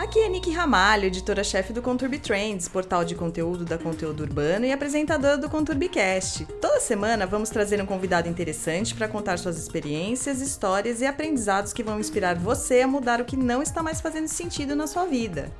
Aqui é Nick Ramalho, editora-chefe do Conturbi Trends, portal de conteúdo da Conteúdo Urbano e apresentadora do ConturbiCast. Toda semana vamos trazer um convidado interessante para contar suas experiências, histórias e aprendizados que vão inspirar você a mudar o que não está mais fazendo sentido na sua vida.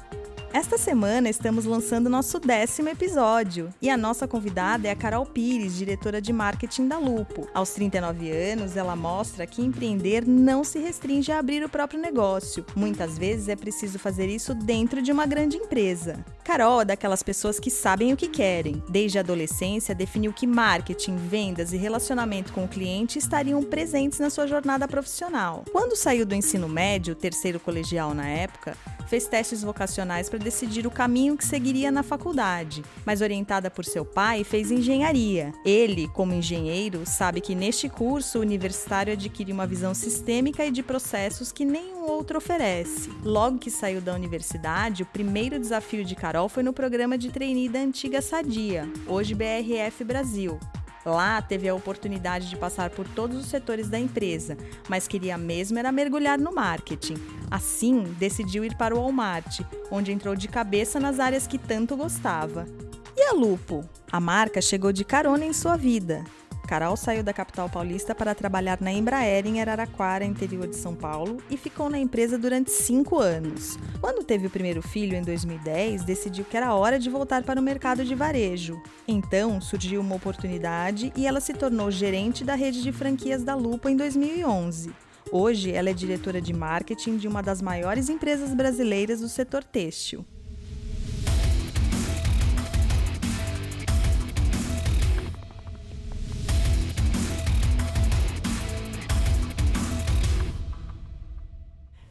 Esta semana estamos lançando nosso décimo episódio e a nossa convidada é a Carol Pires, diretora de marketing da Lupo. Aos 39 anos, ela mostra que empreender não se restringe a abrir o próprio negócio. Muitas vezes é preciso fazer isso dentro de uma grande empresa. Carol é daquelas pessoas que sabem o que querem. Desde a adolescência, definiu que marketing, vendas e relacionamento com o cliente estariam presentes na sua jornada profissional. Quando saiu do ensino médio, terceiro colegial na época, fez testes vocacionais para decidir o caminho que seguiria na faculdade, mas orientada por seu pai, fez engenharia. Ele, como engenheiro, sabe que neste curso o universitário adquire uma visão sistêmica e de processos que nenhum outro oferece. Logo que saiu da universidade, o primeiro desafio de Carol foi no programa de trainee da antiga Sadia, hoje BRF Brasil. Lá teve a oportunidade de passar por todos os setores da empresa, mas queria mesmo era mergulhar no marketing. Assim, decidiu ir para o Walmart, onde entrou de cabeça nas áreas que tanto gostava. E a Lupo? A marca chegou de carona em sua vida. Carol saiu da capital paulista para trabalhar na Embraer em Araraquara, interior de São Paulo, e ficou na empresa durante cinco anos. Quando teve o primeiro filho, em 2010, decidiu que era hora de voltar para o mercado de varejo. Então, surgiu uma oportunidade e ela se tornou gerente da rede de franquias da Lupo em 2011. Hoje, ela é diretora de marketing de uma das maiores empresas brasileiras do setor têxtil.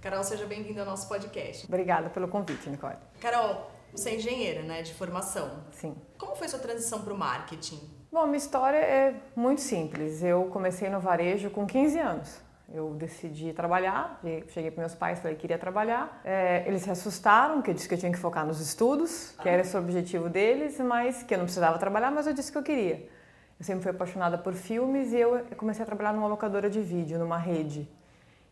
Carol, seja bem-vinda ao nosso podcast. Obrigada pelo convite, Nicole. Carol, você é engenheira, né, de formação. Sim. Como foi sua transição para o marketing? Bom, minha história é muito simples. Eu comecei no varejo com 15 anos. Eu decidi trabalhar, cheguei para meus pais, falei que queria trabalhar. É, eles se assustaram, que eu disse que eu tinha que focar nos estudos, que era esse o objetivo deles, mas que eu não precisava trabalhar, mas eu disse que eu queria. Eu sempre fui apaixonada por filmes e eu comecei a trabalhar numa locadora de vídeo, numa rede.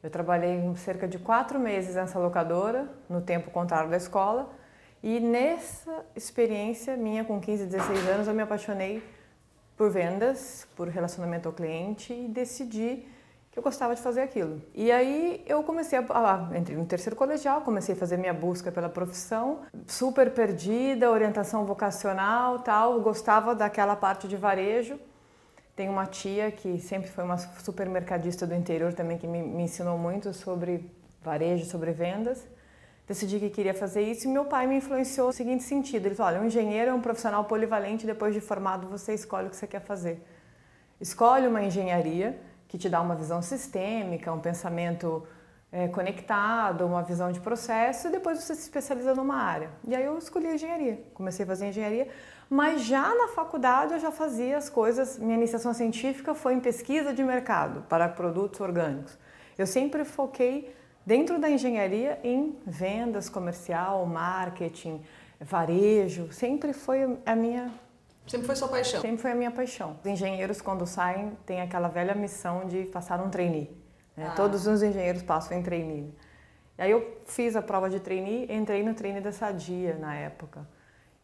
Eu trabalhei cerca de quatro meses nessa locadora, no tempo contrário da escola, e nessa experiência minha com 15, 16 anos, eu me apaixonei por vendas, por relacionamento ao cliente e decidi que eu gostava de fazer aquilo. E aí eu comecei a, ah, entrei no terceiro colegial, comecei a fazer minha busca pela profissão, super perdida, orientação vocacional, tal, gostava daquela parte de varejo. Tenho uma tia que sempre foi uma supermercadista do interior também que me, me ensinou muito sobre varejo, sobre vendas. Decidi que queria fazer isso e meu pai me influenciou no seguinte sentido: ele falou, olha, um engenheiro é um profissional polivalente, depois de formado você escolhe o que você quer fazer. Escolhe uma engenharia que te dá uma visão sistêmica, um pensamento é, conectado, uma visão de processo e depois você se especializa numa área. E aí eu escolhi engenharia, comecei a fazer engenharia mas já na faculdade eu já fazia as coisas. Minha iniciação científica foi em pesquisa de mercado para produtos orgânicos. Eu sempre foquei dentro da engenharia em vendas, comercial, marketing, varejo. Sempre foi a minha Sempre foi sua paixão? Sempre foi a minha paixão. Os engenheiros, quando saem, têm aquela velha missão de passar um trainee. Né? Ah. Todos os engenheiros passam em trainee. E aí eu fiz a prova de trainee, entrei no trainee da Sadia na época.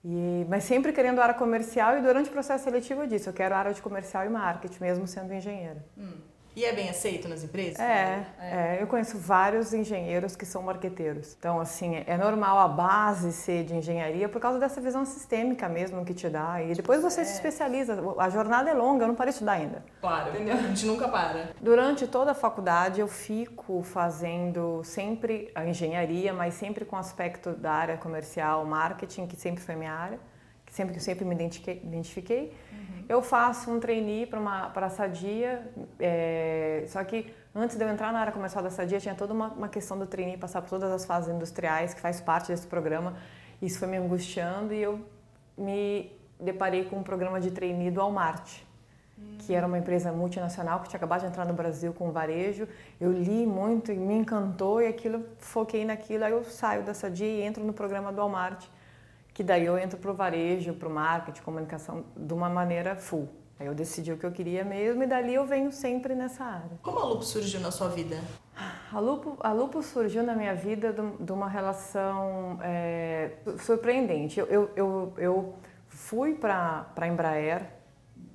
E, mas sempre querendo área comercial e durante o processo seletivo eu disse, eu quero área de comercial e marketing, mesmo sendo engenheira. Hum. E é bem aceito nas empresas? É, é, é, eu conheço vários engenheiros que são marqueteiros. Então, assim, é normal a base ser de engenharia por causa dessa visão sistêmica mesmo que te dá. E depois você é. se especializa. A jornada é longa, eu não parei de estudar ainda. Claro, entendeu? A gente nunca para. Durante toda a faculdade eu fico fazendo sempre a engenharia, mas sempre com aspecto da área comercial, marketing, que sempre foi minha área, sempre que eu sempre me identifiquei. Uhum. Eu faço um trainee para a Sadia, é, só que antes de eu entrar na área comercial da Sadia, tinha toda uma, uma questão do trainee passar por todas as fases industriais, que faz parte desse programa. Isso foi me angustiando e eu me deparei com um programa de trainee do Walmart, que era uma empresa multinacional que tinha acabado de entrar no Brasil com varejo. Eu li muito e me encantou e aquilo foquei naquilo. Aí eu saio da Sadia e entro no programa do Walmart que daí eu entro para o varejo, para o marketing, comunicação, de uma maneira full. Aí eu decidi o que eu queria mesmo e dali eu venho sempre nessa área. Como a Lupo surgiu na sua vida? A Lupo, a Lupo surgiu na minha vida de, uma relação é, surpreendente. Eu, eu, eu, eu fui para a Embraer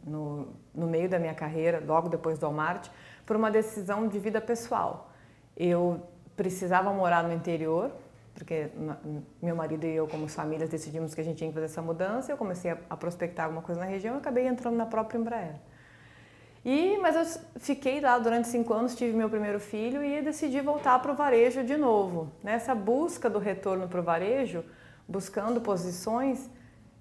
no, no meio da minha carreira, logo depois do Walmart, por uma decisão de vida pessoal. Eu precisava morar no interior, porque meu marido e eu, como famílias, decidimos que a gente tinha que fazer essa mudança. Eu comecei a, a prospectar alguma coisa na região e acabei entrando na própria Embraer. E, mas eu fiquei lá durante cinco anos, tive meu primeiro filho e decidi voltar para o varejo de novo. Nessa busca do retorno para o varejo, buscando posições,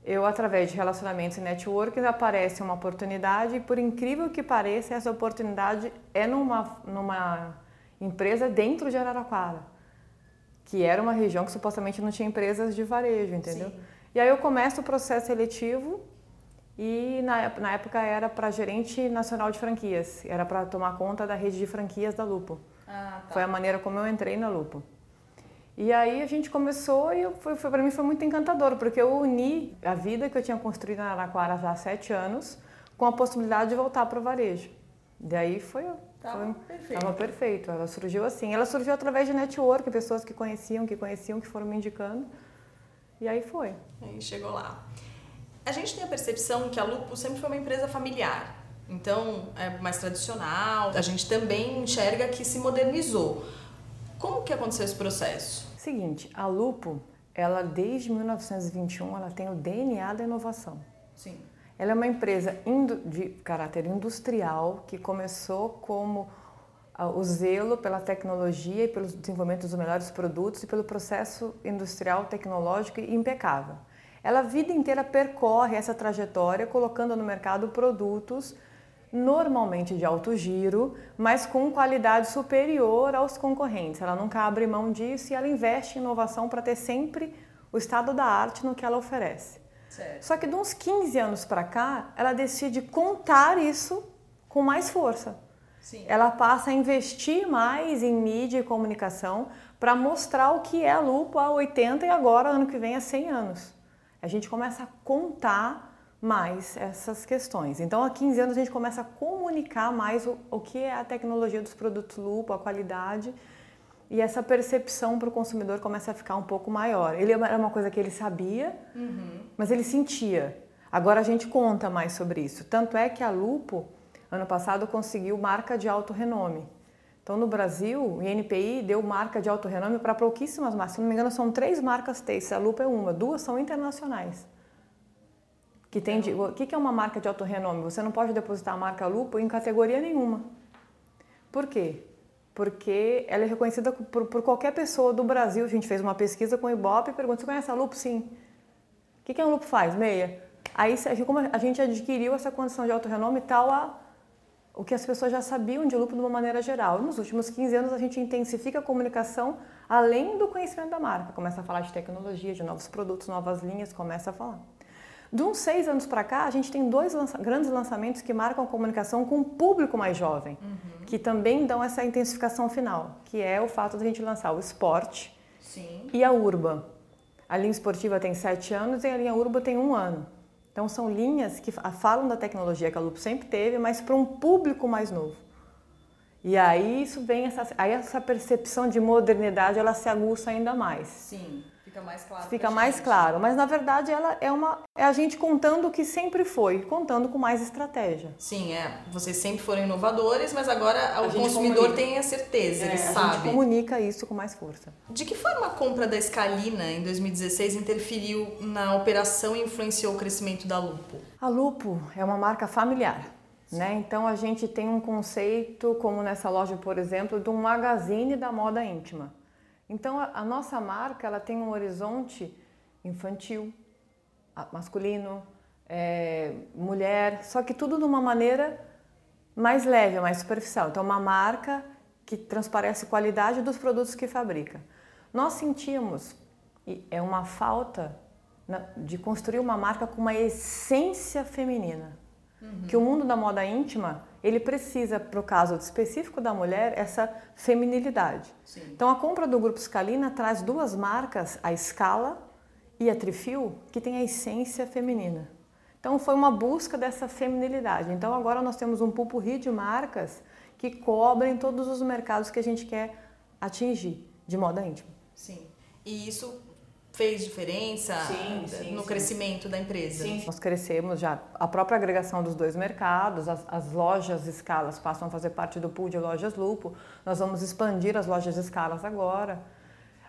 eu, através de relacionamentos e networking, aparece uma oportunidade e, por incrível que pareça, essa oportunidade é numa, numa empresa dentro de Araraquara, que era uma região que supostamente não tinha empresas de varejo, entendeu? Sim. E aí eu começo o processo seletivo e na, na época era para gerente nacional de franquias, era para tomar conta da rede de franquias da Lupo. Ah, tá. Foi a maneira como eu entrei na Lupo. E aí a gente começou e foi, foi para mim foi muito encantador, porque eu uni a vida que eu tinha construído na Araraquara há sete anos com a possibilidade de voltar para o varejo. Daí foi Tava perfeito. Tava perfeito. Ela surgiu assim. Ela surgiu através de network, pessoas que conheciam, que conheciam, que foram me indicando. E aí foi. Aí chegou lá. A gente tem a percepção que a Lupo sempre foi uma empresa familiar. Então, é mais tradicional. A gente também enxerga que se modernizou. Como que aconteceu esse processo? Seguinte, a Lupo, ela desde 1921, ela tem o DNA da inovação. Sim. Ela é uma empresa de caráter industrial que começou como o zelo pela tecnologia e pelo desenvolvimento dos melhores produtos e pelo processo industrial tecnológico impecável. Ela a vida inteira percorre essa trajetória colocando no mercado produtos normalmente de alto giro, mas com qualidade superior aos concorrentes. Ela nunca abre mão disso e ela investe em inovação para ter sempre o estado da arte no que ela oferece. Certo. Só que de uns 15 anos para cá, ela decide contar isso com mais força. Sim. Ela passa a investir mais em mídia e comunicação para mostrar o que é a Lupo há 80 e agora, ano que vem, há 100 anos. A gente começa a contar mais essas questões. Então, há 15 anos a gente começa a comunicar mais o, o que é a tecnologia dos produtos Lupo, a qualidade, e essa percepção para o consumidor começa a ficar um pouco maior. Ele era uma coisa que ele sabia, uhum. mas ele sentia. Agora a gente conta mais sobre isso. Tanto é que a Lupo, ano passado, conseguiu marca de alto renome. Então, no Brasil, o INPI deu marca de alto renome para pouquíssimas marcas. Se não me engano, são três marcas têxteis. A Lupa é uma, duas são internacionais. Que tem de, o que é uma marca de alto renome? Você não pode depositar a marca Lupo em categoria nenhuma. Por quê? Porque ela é reconhecida por, por qualquer pessoa do Brasil. A gente fez uma pesquisa com o Ibope e perguntou: você conhece a Lupo? Sim. O que, que a Lupo faz? Meia. Aí, como a gente adquiriu essa condição de alto renome, tal a o que as pessoas já sabiam de lupo de uma maneira geral. Nos últimos 15 anos a gente intensifica a comunicação além do conhecimento da marca, começa a falar de tecnologia, de novos produtos, novas linhas, começa a falar. De uns seis anos para cá, a gente tem dois lança grandes lançamentos que marcam a comunicação com o público mais jovem, uhum. que também dão essa intensificação final, que é o fato de a gente lançar o Sport Sim. e a Urban. A linha esportiva tem sete anos e a linha Urban tem um ano. Então são linhas que falam da tecnologia que a Lupo sempre teve, mas para um público mais novo. E aí isso vem essa, aí essa percepção de modernidade, ela se aguça ainda mais. Sim. Fica mais claro. Fica mais gente. claro, mas na verdade ela é uma é a gente contando o que sempre foi, contando com mais estratégia. Sim, é. Vocês sempre foram inovadores, mas agora a o consumidor comunica. tem a certeza, é, ele a sabe. A gente comunica isso com mais força. De que forma a compra da Scalina em 2016 interferiu na operação e influenciou o crescimento da Lupo? A Lupo é uma marca familiar. Né? Então a gente tem um conceito, como nessa loja, por exemplo, de um magazine da moda íntima. Então a, a nossa marca ela tem um horizonte infantil, masculino, é, mulher, só que tudo de uma maneira mais leve, mais superficial. Então uma marca que transparece qualidade dos produtos que fabrica. Nós sentimos e é uma falta de construir uma marca com uma essência feminina. Uhum. Que o mundo da moda íntima ele precisa, para o caso específico da mulher, essa feminilidade. Sim. Então, a compra do Grupo Scalina traz duas marcas, a Scala e a Trifil, que tem a essência feminina. Então, foi uma busca dessa feminilidade. Então, agora nós temos um pupurri de marcas que cobrem todos os mercados que a gente quer atingir de moda íntima. Sim. E isso fez diferença sim, sim, no sim. crescimento da empresa? Sim, nós crescemos já. A própria agregação dos dois mercados, as, as, lojas escalas passam a fazer parte do pool de lojas Lupo. Nós vamos expandir as lojas escalas agora.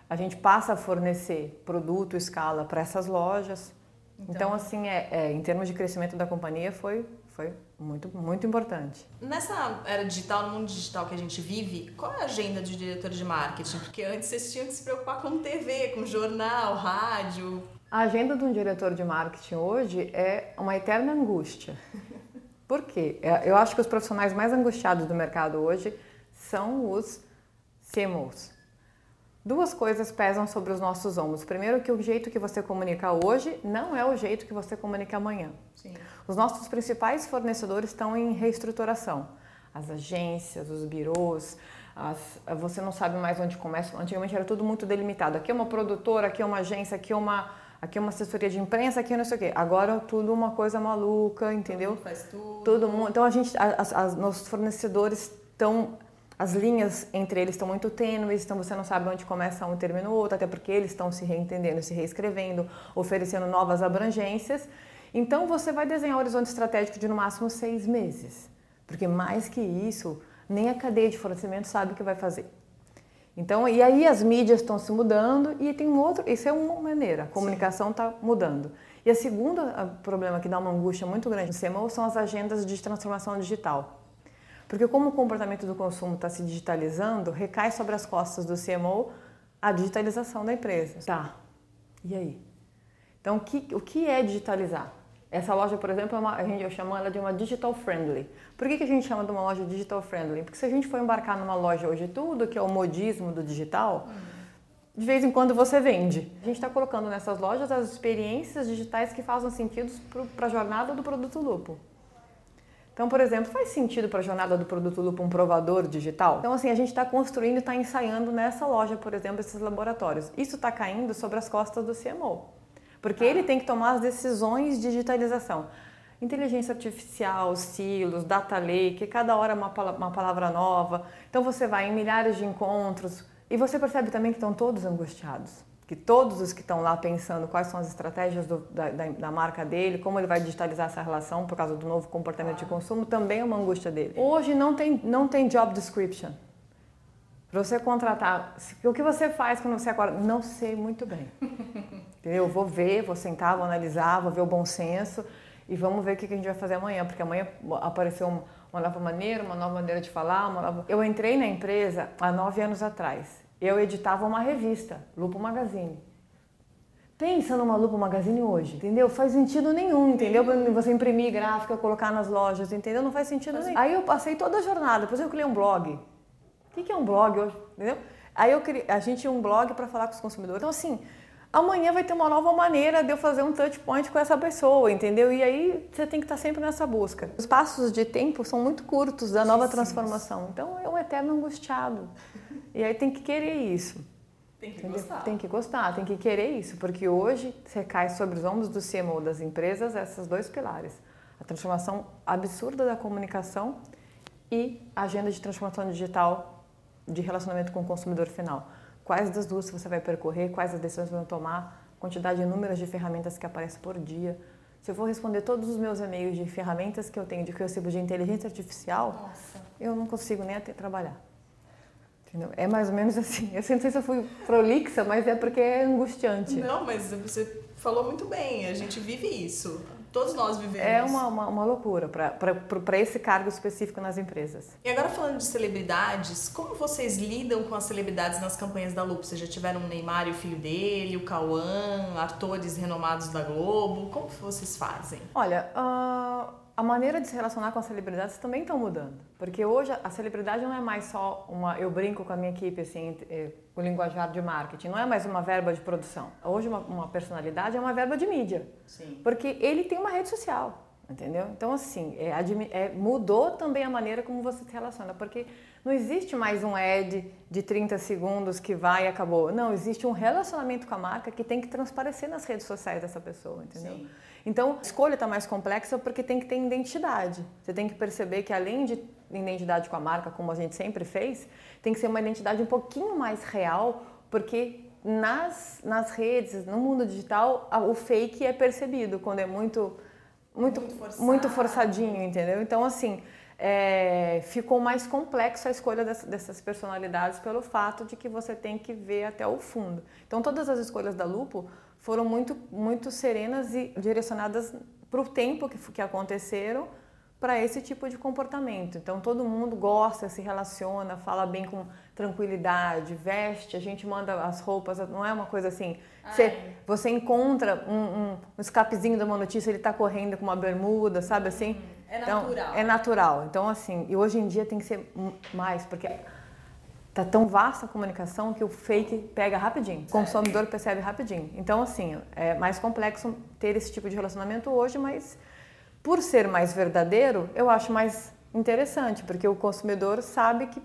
A gente passa a fornecer produto escala para essas lojas. Então, então assim, é, é, em termos de crescimento da companhia, foi foi muito, muito importante. Nessa era digital, no mundo digital que a gente vive, qual é a agenda de diretor de marketing? Porque antes vocês tinham que se preocupar com TV, com jornal, rádio. A agenda de um diretor de marketing hoje é uma eterna angústia. Por quê? É, eu acho que os profissionais mais angustiados do mercado hoje são os CMOs, Duas coisas pesam sobre os nossos ombros. Primeiro, que o jeito que você comunica hoje não é o jeito que você comunica amanhã. Sim. Os nossos principais fornecedores estão em reestruturação. As agências, os birôs, as, você não sabe mais onde começa. Antigamente era tudo muito delimitado. Aqui é uma produtora, aqui é uma agência, aqui é uma, aqui é uma assessoria de imprensa, aqui é não sei o quê. Agora é tudo uma coisa maluca, entendeu? Todo faz tudo. Todo mundo. Então a gente, as, as, nossos fornecedores estão as linhas entre eles estão muito tênues, então você não sabe onde começa um e termina o outro, até porque eles estão se reentendendo, se reescrevendo, oferecendo novas abrangências. Então você vai desenhar um horizonte estratégico de no máximo seis meses, porque mais que isso, nem a cadeia de fornecimento sabe o que vai fazer. Então, e aí as mídias estão se mudando e tem um outro, isso é uma maneira, a comunicação está mudando. E a segunda problema que dá uma angústia muito grande no CMO são as agendas de transformação digital. Porque como o comportamento do consumo está se digitalizando, recai sobre as costas do CMO a digitalização da empresa. Tá, e aí? Então, o que, o que é digitalizar? Essa loja, por exemplo, é uma, a gente, eu chamo ela de uma digital friendly. Por que, que a gente chama de uma loja digital friendly? Porque se a gente for embarcar numa loja hoje tudo que é o modismo do digital, de vez em quando você vende. A gente está colocando nessas lojas as experiências digitais que fazem sentido para a jornada do produto lupo. Então, por exemplo, faz sentido para a jornada do produto Lupo um provador digital? Então, assim, a gente está construindo e está ensaiando nessa loja, por exemplo, esses laboratórios. Isso está caindo sobre as costas do CMO, porque ele tem que tomar as decisões de digitalização. Inteligência artificial, silos, data lake, cada hora uma, uma palavra nova. Então, você vai em milhares de encontros e você percebe também que estão todos angustiados que todos os que estão lá pensando quais são as estratégias do, da, da, marca dele, como ele vai digitalizar essa relação por causa do novo comportamento ah. de consumo, também é uma angústia dele. Hoje não tem, não tem job description. Para você contratar, o que você faz quando você acorda? Não sei muito bem. Entendeu? Vou ver, vou sentar, vou analisar, vou ver o bom senso e vamos ver o que a gente vai fazer amanhã, porque amanhã apareceu uma nova maneira, uma nova maneira de falar. Nova... Eu entrei na empresa há nove anos atrás eu editava uma revista, Lupo Magazine. Pensa numa Lupo Magazine hoje, entendeu? Faz sentido nenhum, entendeu? Você imprimir gráfica, colocar nas lojas, entendeu? Não faz sentido nenhum. Aí eu passei toda a jornada, depois eu criei um blog. O que é um blog hoje, entendeu? Aí eu criei, a gente tinha um blog para falar com os consumidores. Então assim, amanhã vai ter uma nova maneira de eu fazer um touch point com essa pessoa, entendeu? E aí você tem que estar sempre nessa busca. Os passos de tempo são muito curtos da nova transformação. Então é um eterno angustiado. E aí tem que querer isso. Tem que gostar. Tem que gostar, tem que querer isso, porque hoje você cai sobre os ombros do CMO das empresas esses dois pilares. A transformação absurda da comunicação e a agenda de transformação digital de relacionamento com o consumidor final. Quais das duas você vai percorrer, quais as decisões vão tomar, quantidade inúmeras de ferramentas que aparecem por dia. Se eu for responder todos os meus e-mails de ferramentas que eu tenho, de que eu recebo de inteligência artificial, Nossa. eu não consigo nem até trabalhar. Entendeu? É mais ou menos assim. Eu não sei se eu fui prolixa, mas é porque é angustiante. Não, mas você falou muito bem. A gente vive isso. Todos nós vivemos. É uma, uma, uma loucura para esse cargo específico nas empresas. E agora falando de celebridades, como vocês lidam com as celebridades nas campanhas da Lupo? Vocês já tiveram o Neymar e o filho dele, o Cauã, atores renomados da Globo. Como vocês fazem? Olha, uh a maneira de se relacionar com as celebridades também estão mudando. Porque hoje a celebridade não é mais só uma. Eu brinco com a minha equipe, assim, eh, o linguajar de marketing, não é mais uma verba de produção. Hoje, uma, uma personalidade é uma verba de mídia. Sim. Porque ele tem uma rede social. Entendeu? Então, assim, é, é, mudou também a maneira como você se relaciona, porque não existe mais um ad de 30 segundos que vai e acabou. Não, existe um relacionamento com a marca que tem que transparecer nas redes sociais dessa pessoa, entendeu? Sim. Então, a escolha está mais complexa porque tem que ter identidade. Você tem que perceber que além de identidade com a marca, como a gente sempre fez, tem que ser uma identidade um pouquinho mais real, porque nas, nas redes, no mundo digital, o fake é percebido quando é muito muito muito, muito forçadinho, entendeu? Então assim, é, ficou mais complexo a escolha dessas personalidades pelo fato de que você tem que ver até o fundo. Então todas as escolhas da Lupo foram muito muito serenas e direcionadas para o tempo que, que aconteceram para esse tipo de comportamento. Então todo mundo gosta, se relaciona, fala bem com tranquilidade, veste, a gente manda as roupas, não é uma coisa assim. Você, você encontra um, um, um, escapezinho de uma notícia, ele está correndo com uma bermuda, sabe assim? É então, natural. Então, é natural. Então assim, e hoje em dia tem que ser mais, porque tá tão vasta a comunicação que o fake pega rapidinho, o consumidor percebe rapidinho. Então assim, é mais complexo ter esse tipo de relacionamento hoje, mas por ser mais verdadeiro, eu acho mais interessante, porque o consumidor sabe que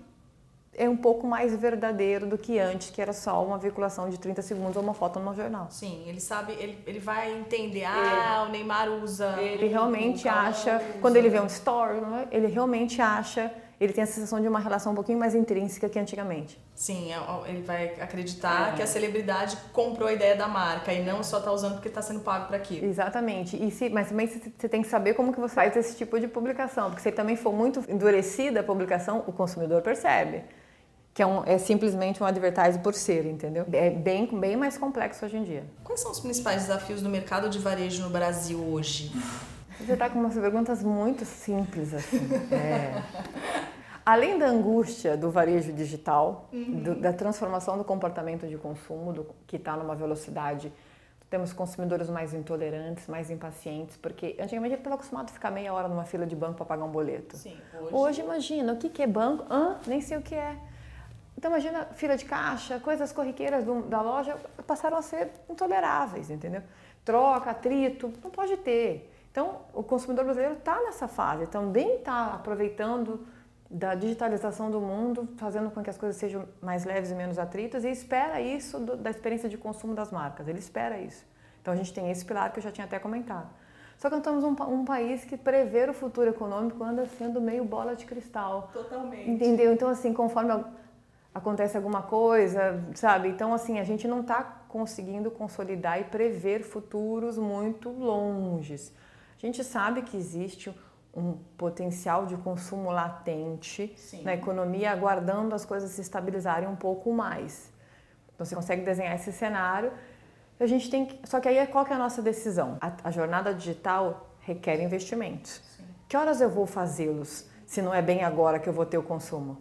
é um pouco mais verdadeiro do que antes, que era só uma veiculação de 30 segundos ou uma foto no jornal. Sim, ele sabe, ele, ele vai entender, ah, ele, o Neymar usa. Ele realmente acha, usa. quando ele vê um story, é? ele realmente acha ele tem a sensação de uma relação um pouquinho mais intrínseca que antigamente. Sim, é, ele vai acreditar é. que a celebridade comprou a ideia da marca e não só está usando porque está sendo pago para aquilo. Exatamente. E se, mas também você tem que saber como que você faz esse tipo de publicação, porque se também for muito endurecida a publicação, o consumidor percebe que é, um, é simplesmente um advertising por ser, entendeu? É bem, bem mais complexo hoje em dia. Quais são os principais desafios do mercado de varejo no Brasil hoje? Você está com umas perguntas muito simples, assim. É. Além da angústia do varejo digital, uhum. do, da transformação do comportamento de consumo, do, que está numa velocidade, temos consumidores mais intolerantes, mais impacientes, porque antigamente ele estava acostumado a ficar meia hora numa fila de banco para pagar um boleto. Sim, hoje... hoje imagina, o que, que é banco? Ah, nem sei o que é. Então imagina fila de caixa, coisas corriqueiras do, da loja passaram a ser intoleráveis, entendeu? Troca, atrito, não pode ter. Então, o consumidor brasileiro está nessa fase, também está aproveitando da digitalização do mundo, fazendo com que as coisas sejam mais leves e menos atritas e espera isso do, da experiência de consumo das marcas. Ele espera isso. Então, a gente tem esse pilar que eu já tinha até comentado. Só que nós estamos um, um país que prever o futuro econômico anda sendo meio bola de cristal. Totalmente. Entendeu? Então, assim, conforme acontece alguma coisa, sabe? Então, assim, a gente não está conseguindo consolidar e prever futuros muito longes. A gente sabe que existe um potencial de consumo latente Sim. na economia, aguardando as coisas se estabilizarem um pouco mais. Então, você consegue desenhar esse cenário. A gente tem que, só que aí qual que é a nossa decisão? A, a jornada digital requer investimentos. Sim. Que horas eu vou fazê-los se não é bem agora que eu vou ter o consumo?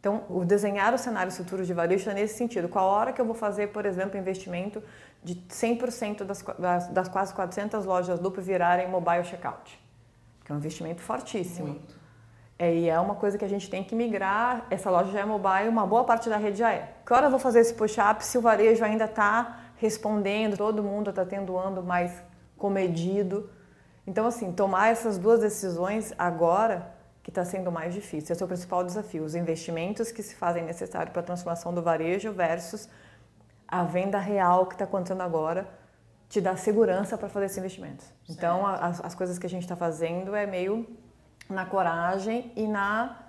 Então, o desenhar os cenários futuros de varejo é nesse sentido. Qual hora que eu vou fazer, por exemplo, investimento de 100% das, das, das quase 400 lojas Loop virarem mobile checkout. Que é um investimento fortíssimo. Muito. É, e é uma coisa que a gente tem que migrar. Essa loja já é mobile, uma boa parte da rede já é. Que hora eu vou fazer esse push-up se o varejo ainda está respondendo, todo mundo está tendo um ano mais comedido. Então, assim, tomar essas duas decisões agora que está sendo mais difícil. Esse é o principal desafio. Os investimentos que se fazem necessários para a transformação do varejo versus a venda real que está acontecendo agora te dá segurança para fazer esses investimentos. Certo. Então, as, as, coisas que a gente está fazendo é meio na coragem e na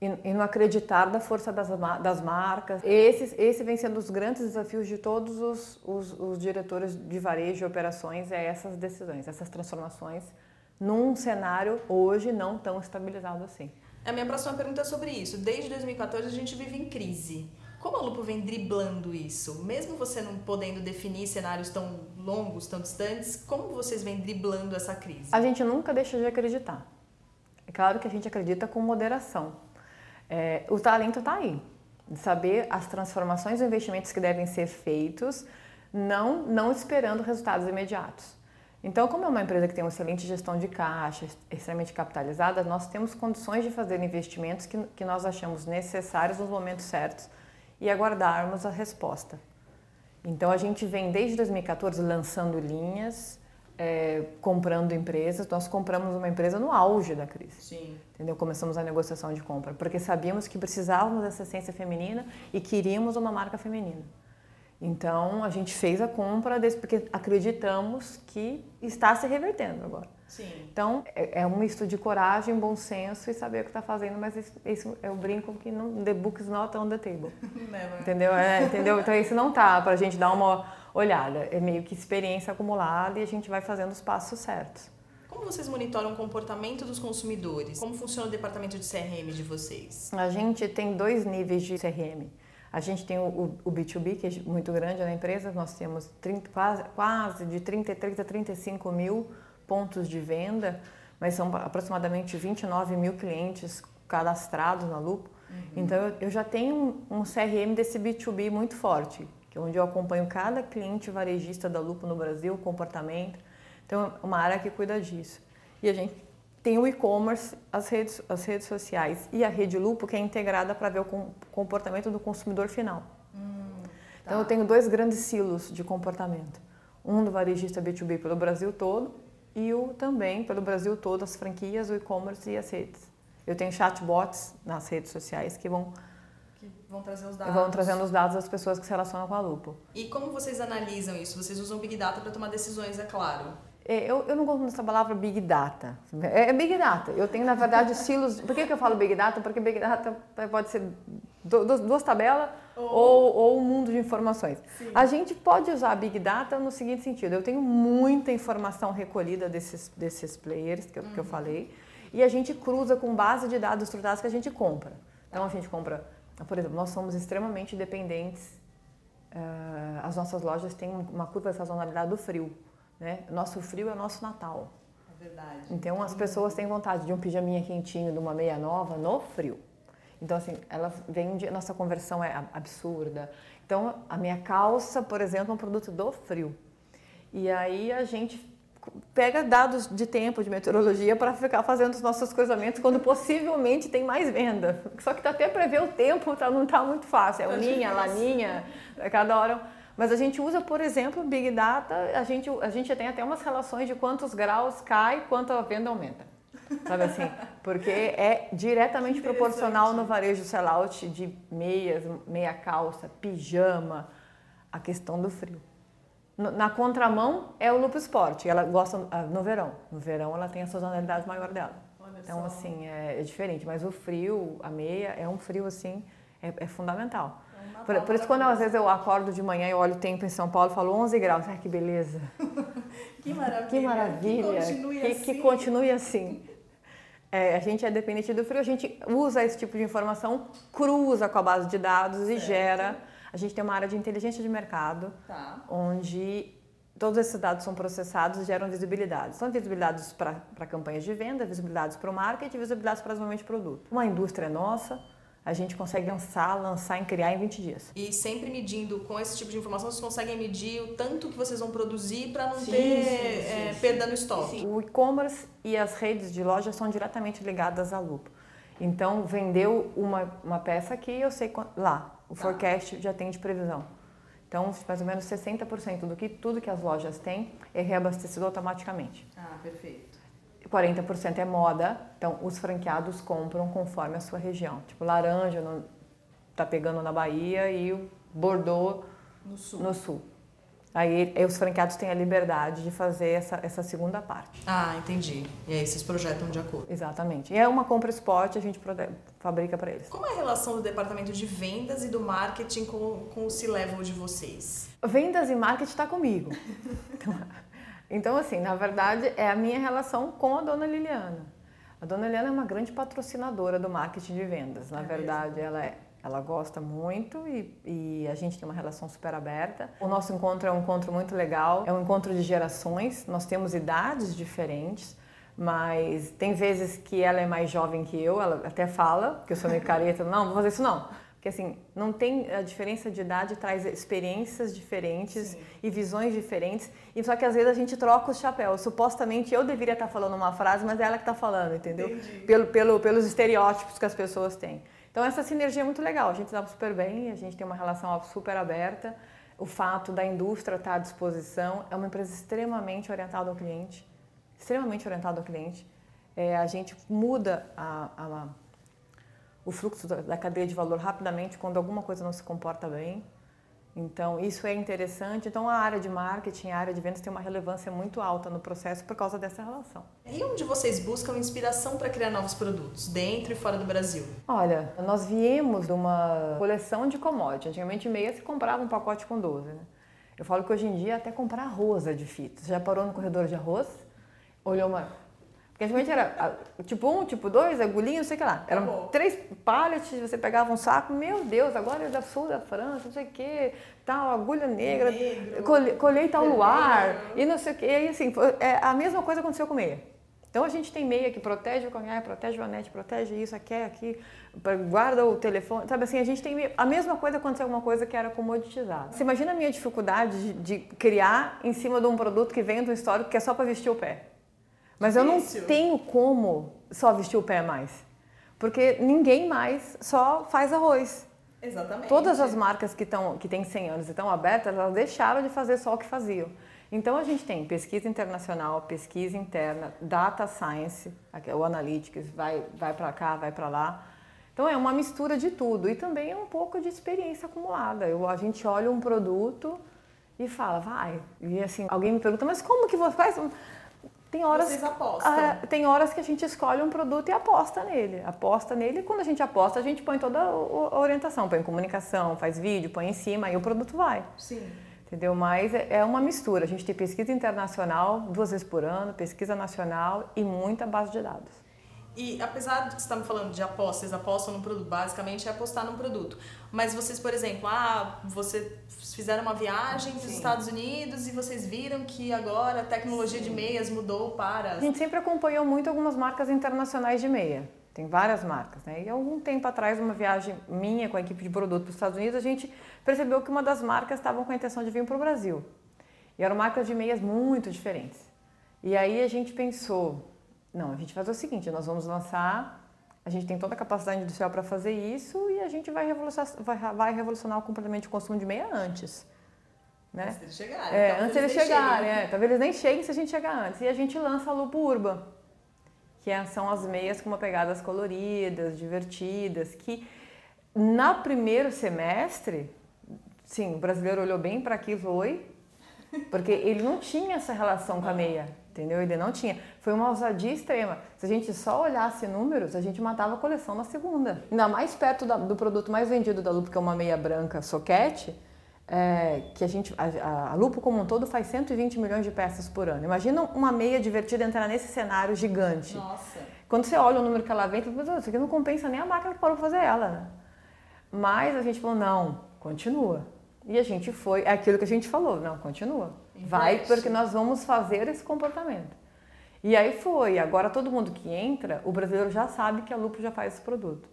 e, e no acreditar da força das, das marcas. Esse, esse vem sendo os grandes desafios de todos os, os, os diretores de varejo e operações, é essas decisões, essas transformações num cenário hoje não tão estabilizado assim. A minha próxima pergunta é sobre isso. Desde 2014 a gente vive em crise. Como a Lupo vem driblando isso? Mesmo você não podendo definir cenários tão longos, tão distantes, como vocês vêm driblando essa crise? A gente nunca deixa de acreditar. É claro que a gente acredita com moderação. É, o talento está aí, de saber as transformações e investimentos que devem ser feitos, não, não esperando resultados imediatos. Então, como é uma empresa que tem uma excelente gestão de caixa, extremamente capitalizada, nós temos condições de fazer investimentos que, que nós achamos necessários nos momentos certos e aguardarmos a resposta. Então a gente vem desde 2014 lançando linhas, é, comprando empresas. Nós compramos uma empresa no auge da crise. Sim. Entendeu? Começamos a negociação de compra, porque sabíamos que precisávamos dessa essência feminina e queríamos uma marca feminina. Então a gente fez a compra desse, porque acreditamos que está se revertendo agora. Sim. Então, é, é um misto de coragem, bom senso e saber o que está fazendo, mas isso, isso, eu brinco que não, the book is not on the table. Never. Entendeu? É, entendeu? Então, isso não tá para a gente dar uma olhada. É meio que experiência acumulada e a gente vai fazendo os passos certos. Como vocês monitoram o comportamento dos consumidores? Como funciona o departamento de CRM de vocês? A gente tem dois níveis de CRM. A gente tem o, o, B2B, que é muito grande na empresa, nós temos 30, quase, quase de 30, 30 a 35 mil pontos de venda, mas são aproximadamente 29 mil clientes cadastrados na Lupo. Uhum. Então eu, já tenho um, um CRM desse B2B muito forte, que é onde eu acompanho cada cliente varejista da Lupo no Brasil, o comportamento. Então é uma área que cuida disso. E a gente tem o e-commerce, as redes, as redes sociais e a rede Lupo, que é integrada para ver o comportamento do consumidor final. Hum, tá. Então eu tenho dois grandes silos de comportamento. Um do varejista B2B pelo Brasil todo e o também pelo Brasil todo, as franquias, o e-commerce e as redes. Eu tenho chatbots nas redes sociais que vão que vão trazer os dados. Vão trazendo os dados das pessoas que se relacionam com a Lupo. E como vocês analisam isso? Vocês usam Big Data para tomar decisões, é claro. É, eu, eu não gosto dessa palavra Big Data. É, é Big Data. Eu tenho, na verdade, silos. Por que, que eu falo Big Data? Porque Big Data pode ser duas, duas tabelas oh. ou, ou, um mundo de informações. Sim. A gente pode usar Big Data no seguinte sentido: eu tenho muita informação recolhida desses, desses players que eu, uhum. que eu uhum. falei, e a gente cruza com base de dados estruturados que a gente compra. Então, a gente compra, por exemplo, nós somos extremamente dependentes. Uh, as nossas lojas têm uma curva de sazonalidade do frio. Né? Nosso frio é o nosso Natal. É verdade. Então as pessoas têm vontade de um pijaminha quentinho, de uma meia nova no frio. Então assim, ela vende, nossa conversão é absurda. Então a minha calça, por exemplo, é um produto do frio. E aí a gente pega dados de tempo de meteorologia para ficar fazendo os nossos cruzamentos quando possivelmente tem mais venda. Só que tá até prever o tempo tá, não está muito fácil. É tá uninha, laninha, cada hora mas a gente usa, por exemplo, Big Data, a gente, a gente tem até umas relações de quantos graus cai, quanto a venda aumenta. Sabe assim? Porque é diretamente proporcional no varejo sellout de meias, meia calça, pijama, a questão do frio. Na contramão é o Lupo Esporte, ela gosta ah, no verão. No verão ela tem a sazonalidade maior dela. então, assim, é, é, diferente. Mas o frio, a meia, é um frio, assim, é, é fundamental. Por, por, isso, quando às vezes eu acordo de manhã e olho o tempo em São Paulo, falo 11 graus. Ai, que beleza. que maravilha. Que maravilha. Que continue que, assim. Que continue assim. É, a gente é dependente do frio, a gente usa esse tipo de informação, cruza com a base de dados e gera. A gente tem uma área de inteligência de mercado, tá. onde todos esses dados são processados e geram visibilidade. São visibilidades para campanhas de venda, visibilidades para o marketing, visibilidades para desenvolvimento de produto. Uma indústria nossa, a gente consegue lançar, lançar e criar em 20 dias. E sempre medindo com esse tipo de informação, vocês conseguem medir o tanto que vocês vão produzir para não sim, ter sim, sim, é, perda no estoque. O e-commerce e as redes de loja são diretamente ligadas à Lupo. Então, vendeu uma, uma peça aqui, eu sei lá, o tá. forecast já tem de previsão. Então, mais ou menos 60% do que tudo que as lojas têm é reabastecido automaticamente. Ah, perfeito. 40% é moda, então os franqueados compram conforme a sua região. Tipo, laranja no, tá pegando na Bahia e o Bordeaux no sul. No sul. Aí, os franqueados têm a liberdade de fazer essa, essa segunda parte. Ah, entendi. E aí vocês projetam de acordo. Exatamente. E é uma compra spot, a gente fabrica para eles. Como é a relação do departamento de vendas e do marketing com, com o C-Level de vocês? Vendas e marketing está comigo. Então, assim, na verdade, é a minha relação com a dona Liliana. A dona Liliana é uma grande patrocinadora do marketing de vendas. Na é verdade, mesmo? ela é. Ela gosta muito e, e, a gente tem uma relação super aberta. O nosso encontro é um encontro muito legal, é um encontro de gerações. Nós temos idades diferentes, mas tem vezes que ela é mais jovem que eu, ela até fala que eu sou meio careta, não, vou fazer isso não. Porque assim, não tem a diferença de idade traz experiências diferentes Sim. e visões diferentes. E só que às vezes a gente troca os chapéus. Supostamente eu deveria estar falando uma frase, mas é ela que está falando, entendeu? Pelo, pelo, pelos estereótipos que as pessoas têm. Então essa sinergia é muito legal. A gente dá super bem, a gente tem uma relação super aberta. O fato da indústria estar à disposição é uma empresa extremamente orientada ao cliente, extremamente orientada ao cliente. É, a gente muda a, a o fluxo da cadeia de valor rapidamente quando alguma coisa não se comporta bem. Então, isso é interessante. Então, a área de marketing, a área de vendas tem uma relevância muito alta no processo por causa dessa relação. E onde vocês buscam inspiração para criar novos produtos, dentro e fora do Brasil? Olha, nós viemos de uma coleção de commodities. Antigamente, meia se comprava um pacote com 12, né? Eu falo que hoje em dia até comprar arroz é difícil. Você já parou no corredor de arroz? Olhou uma porque antigamente era tipo um, tipo dois, agulhinha, não sei o que lá. Eram três pallets, você pegava um saco, meu Deus, agora é da sul da França, não sei o que, tal, agulha negra, colhei, colhei tal luar, e não sei o que. E aí, assim, é, a mesma coisa aconteceu com meia. Então a gente tem meia que protege o canhar, protege o anete, protege isso, aqui, aqui, guarda o telefone, sabe assim, a gente tem meia. a mesma coisa aconteceu uma coisa que era comoditizada. Você imagina a minha dificuldade de, de criar em cima de um produto que vem do histórico que é só para vestir o pé. Mas eu não tenho como só vestir o pé mais. Porque ninguém mais só faz arroz. Exatamente. Todas as marcas que, tão, que têm 100 anos e estão abertas, elas deixaram de fazer só o que faziam. Então a gente tem pesquisa internacional, pesquisa interna, data science, o analytics, vai, vai para cá, vai para lá. Então é uma mistura de tudo e também é um pouco de experiência acumulada. Eu, a gente olha um produto e fala, vai. E assim, alguém me pergunta, mas como que você faz? Tem horas, Vocês apostam. Ah, tem horas que a gente escolhe um produto e aposta nele. Aposta nele e quando a gente aposta, a gente põe toda a orientação. Põe comunicação, faz vídeo, põe em cima e o produto vai. Sim. Entendeu? Mas é, é uma mistura. A gente tem pesquisa internacional duas vezes por ano, pesquisa nacional e muita base de dados. E apesar de que você está me falando de aposta, vocês apostam no produto, basicamente é apostar num produto. Mas vocês, por exemplo, ah, você fizeram uma viagem para os Estados Unidos e vocês viram que agora a tecnologia Sim. de meias mudou para. A gente sempre acompanhou muito algumas marcas internacionais de meia. Tem várias marcas, né? E algum tempo atrás, uma viagem minha com a equipe de produto para os Estados Unidos, a gente percebeu que uma das marcas estavam com a intenção de vir para o Brasil. E eram marcas de meias muito diferentes. E aí a gente pensou, não, a gente faz o seguinte, nós vamos lançar, a gente tem toda a capacidade industrial para fazer isso e a gente vai revolucionar, vai, vai revolucionar completamente o consumo de meia antes. Né? Antes deles chegarem. É, antes deles chegarem, é, talvez eles nem cheguem se a gente chegar antes. E a gente lança a Lupo Urban, que é, são as meias com uma pegadas coloridas, divertidas, que na primeiro semestre, sim, o brasileiro olhou bem para aquilo, oi, porque ele não tinha essa relação com a meia entendeu? Ele não tinha. Foi uma ousadia extrema. Se a gente só olhasse números, a gente matava a coleção na segunda. Ainda mais perto da, do produto mais vendido da Lupo, que é uma meia branca soquete, é, que a gente, a, a, Lupo como um todo faz 120 milhões de peças por ano. Imagina uma meia divertida entrar nesse cenário gigante. Nossa. Quando você olha o número que ela vem, você fala, isso aqui não compensa nem a máquina que parou fazer ela, né? Mas a gente falou, não, continua. E a gente foi, é aquilo que a gente falou, não, continua. Vai porque nós vamos fazer esse comportamento. E aí foi. Agora todo mundo que entra, o brasileiro já sabe que a Lupo já faz esse produto.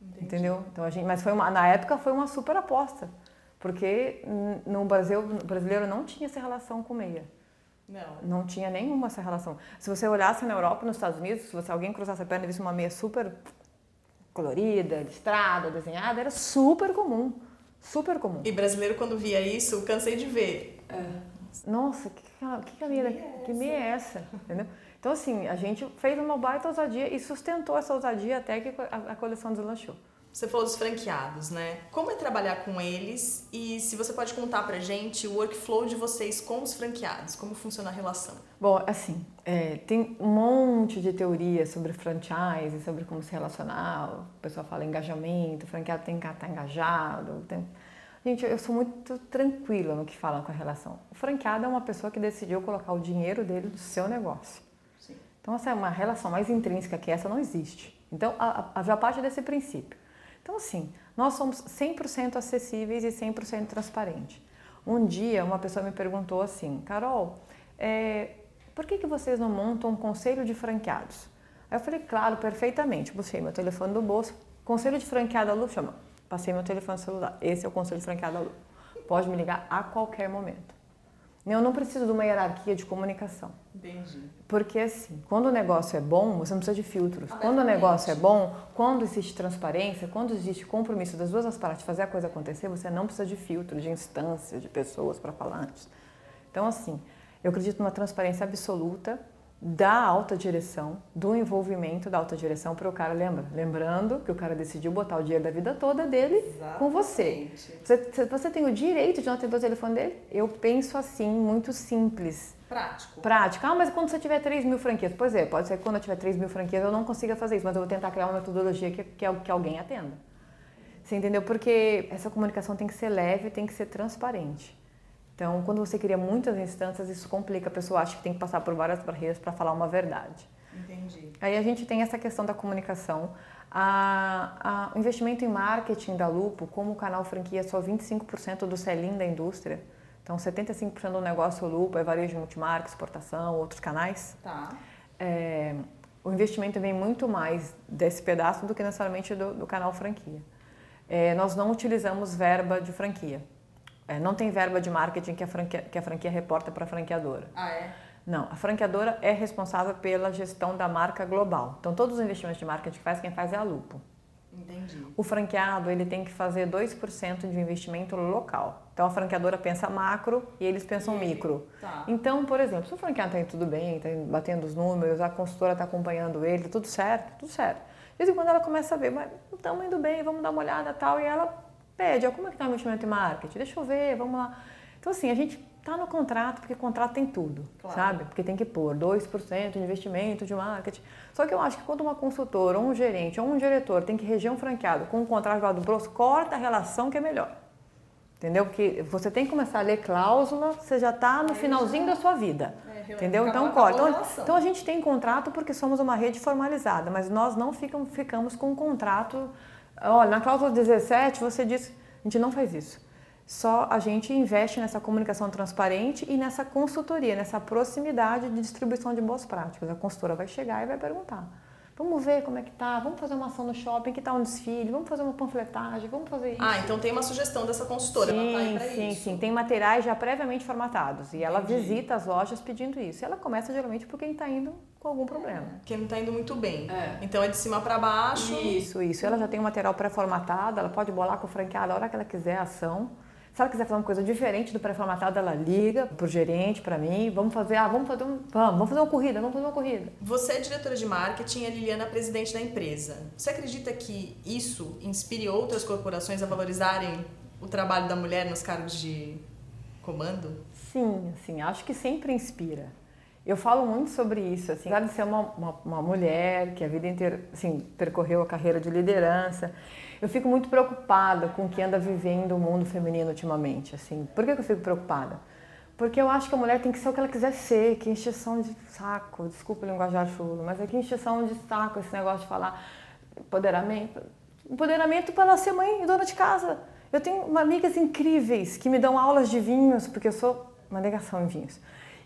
Entendi. Entendeu? Então a gente, mas foi uma, na época foi uma super aposta, porque no Brasil o brasileiro não tinha essa relação com meia. Não. Não tinha nenhuma essa relação. Se você olhasse na Europa, nos Estados Unidos, se você alguém cruzasse a perna e visse uma meia super colorida, listrada, desenhada, era super comum. Super comum. E brasileiro quando via isso, cansei de ver. É nossa, que, que, que, meia, que meia é essa? Entendeu? Então, assim, a gente fez uma baita ousadia e sustentou essa ousadia até que a, a coleção deslanchou. Você falou dos franqueados, né? Como é trabalhar com eles e se você pode contar pra gente o workflow de vocês com os franqueados, como funciona a relação? Bom, assim, é, tem um monte de teorias sobre franchise, sobre como se relacionar. O pessoal fala engajamento, o franqueado tem que estar engajado. Tem... Gente, eu sou muito tranquila no que falam com a relação. O franqueado é uma pessoa que decidiu colocar o dinheiro dele no seu negócio. Sim. Então, essa é uma relação mais intrínseca que essa não existe. Então, a, a, já parte desse princípio. Então, assim, nós somos 100% acessíveis e 100% transparentes. Um dia, uma pessoa me perguntou assim, Carol, é, por que, que vocês não montam um conselho de franqueados? Aí eu falei, claro, perfeitamente. Puxei meu telefone do bolso, conselho de franqueado, Lu, chama Passei meu telefone celular. Esse é o conselho franqueado aluno. Pode me ligar a qualquer momento. Eu não preciso de uma hierarquia de comunicação. Entendi. Porque assim, quando o negócio é bom, você não precisa de filtros. Quando o negócio é bom, quando existe transparência, quando existe compromisso das duas partes de fazer a coisa acontecer, você não precisa de filtros, de instâncias, de pessoas para falar antes. Então assim, eu acredito numa transparência absoluta da alta direção, do envolvimento da alta direção para o cara, lembra? Lembrando que o cara decidiu botar o dinheiro da vida toda dele Exatamente. com você. você. Você tem o direito de não atender o telefone dele? Eu penso assim, muito simples. Prático. Prático. Ah, mas quando você tiver 3 mil franquias? Pois é, pode ser que quando eu tiver 3 mil franquias eu não consiga fazer isso, mas eu vou tentar criar uma metodologia que, que, que alguém atenda. Você entendeu? Porque essa comunicação tem que ser leve, tem que ser transparente. Então, quando você cria muitas instâncias, isso complica. A pessoa acha que tem que passar por várias barreiras para falar uma verdade. Entendi. Aí a gente tem essa questão da comunicação. A, a, o investimento em marketing da Lupo, como o canal franquia é só 25% do selim da indústria, então 75% do negócio Lupo é varejo multimarca, exportação, outros canais. Tá. É, o investimento vem muito mais desse pedaço do que necessariamente do, do canal franquia. É, nós não utilizamos verba de franquia. É, não tem verba de marketing que a franquia, que a franquia reporta para a franqueadora. Ah, é? Não, a franqueadora é responsável pela gestão da marca global. Então, todos os investimentos de marketing que faz, quem faz é a Lupo. Entendi. O franqueado, ele tem que fazer 2% de investimento local. Então, a franqueadora pensa macro e eles pensam e... micro. Tá. Então, por exemplo, se o franqueado está indo tudo bem, está batendo os números, a consultora está acompanhando ele, tudo certo, tudo certo. De vez em quando ela começa a ver, mas estamos indo bem, vamos dar uma olhada tal, e ela pede, ó, como é que está o investimento em marketing? Deixa eu ver, vamos lá. Então, assim, a gente está no contrato, porque contrato tem tudo, claro. sabe? Porque tem que pôr 2% de investimento de marketing. Só que eu acho que quando uma consultora, ou um gerente, ou um diretor tem que reger um franqueado com um contrato do bolso, corta a relação que é melhor. Entendeu? Porque você tem que começar a ler cláusula, você já está no finalzinho da sua vida. É, entendeu? Então corta. Então, então, a gente tem contrato porque somos uma rede formalizada, mas nós não ficam, ficamos com um contrato. Olha, na cláusula 17 você diz, a gente não faz isso. Só a gente investe nessa comunicação transparente e nessa consultoria, nessa proximidade de distribuição de boas práticas. A consultora vai chegar e vai perguntar. Vamos ver como é que tá, vamos fazer uma ação no shopping, que tá um desfile, vamos fazer uma panfletagem, vamos fazer isso. Ah, então tem uma sugestão dessa consultora, sim, ela tá Sim, isso. sim, tem materiais já previamente formatados e ela visita as lojas pedindo isso. E ela começa geralmente por quem está indo com algum problema. É, quem não está indo muito bem. É. Então é de cima para baixo. Isso, isso. Ela já tem um material pré-formatado, ela pode bolar com o franqueado a hora que ela quiser a ação. Se ela quiser fazer uma coisa diferente do pré-formatado, ela liga pro gerente, para mim, vamos fazer, ah, vamos fazer um, vamos, vamos fazer uma corrida, vamos fazer uma corrida. Você é diretora de marketing e a Liliana é presidente da empresa. Você acredita que isso inspire outras corporações a valorizarem o trabalho da mulher nos cargos de comando? Sim, sim, acho que sempre inspira. Eu falo muito sobre isso, assim, apesar de ser uma, uma, uma mulher que a vida inteira, assim, percorreu a carreira de liderança, eu fico muito preocupada com o que anda vivendo o mundo feminino ultimamente, assim. Por que eu fico preocupada? Porque eu acho que a mulher tem que ser o que ela quiser ser, que encheção de saco, desculpa o linguajar chulo, mas é que encheção de saco esse negócio de falar empoderamento. Empoderamento para ela ser mãe e dona de casa. Eu tenho amigas incríveis que me dão aulas de vinhos, porque eu sou uma negação em vinhos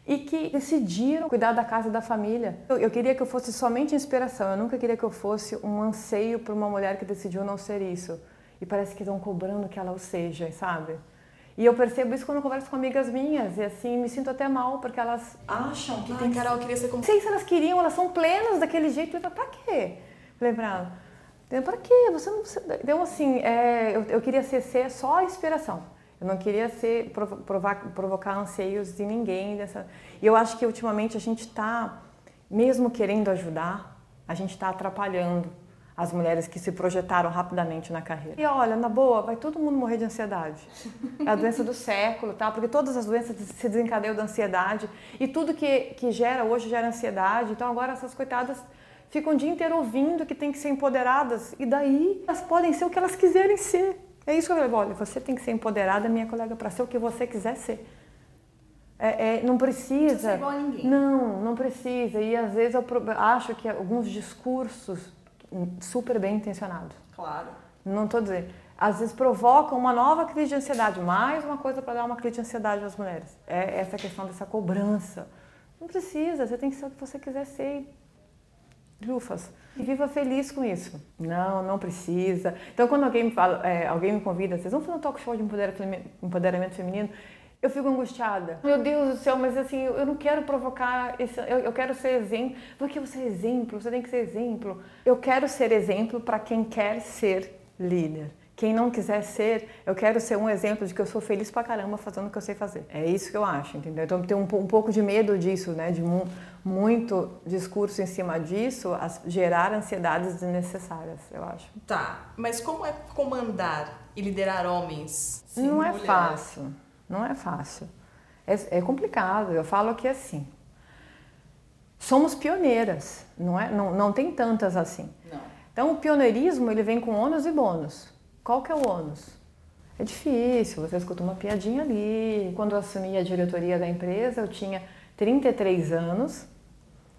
e que decidiram cuidar da casa da família. Eu, eu, queria que eu fosse somente inspiração, eu nunca queria que eu fosse um anseio para uma mulher que decidiu não ser isso. E parece que estão cobrando que ela o seja, sabe? E eu percebo isso quando eu converso com amigas minhas, e assim, me sinto até mal, porque elas acham que tem Carol, queria ser como... Sei se elas queriam, elas são plenas daquele jeito. Eu falei, pra quê? Falei pra ela, pra quê? Você não... Então, assim, é, eu, eu queria ser, ser só a inspiração. Eu não queria ser provocar, provocar anseios de ninguém dessa. E eu acho que ultimamente a gente está, mesmo querendo ajudar, a gente está atrapalhando as mulheres que se projetaram rapidamente na carreira. E olha, na boa, vai todo mundo morrer de ansiedade. É a doença do século, tá? Porque todas as doenças se desencadeiam da ansiedade e tudo que, que gera hoje gera ansiedade. Então agora essas coitadas ficam o dia inteiro ouvindo que tem que ser empoderadas e daí elas podem ser o que elas quiserem ser. É isso que eu falei, olha, você tem que ser empoderada, minha colega, para ser o que você quiser ser. É, é, não precisa. Não ser igual a ninguém. Não, não precisa. E às vezes eu acho que alguns discursos super bem intencionados. Claro. Não estou dizendo. Às vezes provocam uma nova crise de ansiedade, mais uma coisa para dar uma crise de ansiedade às mulheres. É essa questão dessa cobrança. Não precisa, você tem que ser o que você quiser ser. Lufas. E viva feliz com isso. Não, não precisa. Então, quando alguém me fala, é, alguém me convida, vocês vão fazer um talk show de empoderamento feminino, eu fico angustiada. Meu Deus do céu, mas assim, eu não quero provocar, esse, eu, eu quero ser exemplo. Porque você é exemplo, você tem que ser exemplo. Eu quero ser exemplo para quem quer ser líder. Quem não quiser ser, eu quero ser um exemplo de que eu sou feliz pra caramba fazendo o que eu sei fazer. É isso que eu acho, entendeu? Então, tenho um, um pouco de medo disso, né? De mu muito discurso em cima disso, as, gerar ansiedades desnecessárias, eu acho. Tá, mas como é comandar e liderar homens? Sim, não é fácil, não é fácil. É, é complicado, eu falo que assim, somos pioneiras, não, é, não, não tem tantas assim. Não. Então o pioneirismo ele vem com ônus e bônus. Qual que é o ônus? É difícil, você escuta uma piadinha ali. Quando eu assumi a diretoria da empresa, eu tinha 33 anos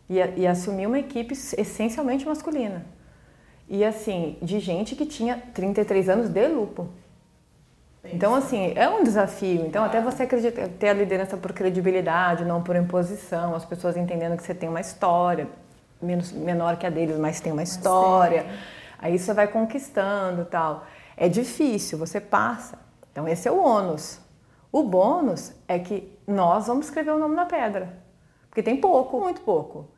e, e assumi uma equipe essencialmente masculina. E assim, de gente que tinha 33 anos de lupo. Então, assim, é um desafio. Então, até você acredita, ter a liderança por credibilidade, não por imposição, as pessoas entendendo que você tem uma história, menos, menor que a deles, mas tem uma história. Aí você vai conquistando tal. É difícil, você passa. Então, esse é o ônus. O bônus é que nós vamos escrever o nome na pedra. Porque tem pouco, muito pouco.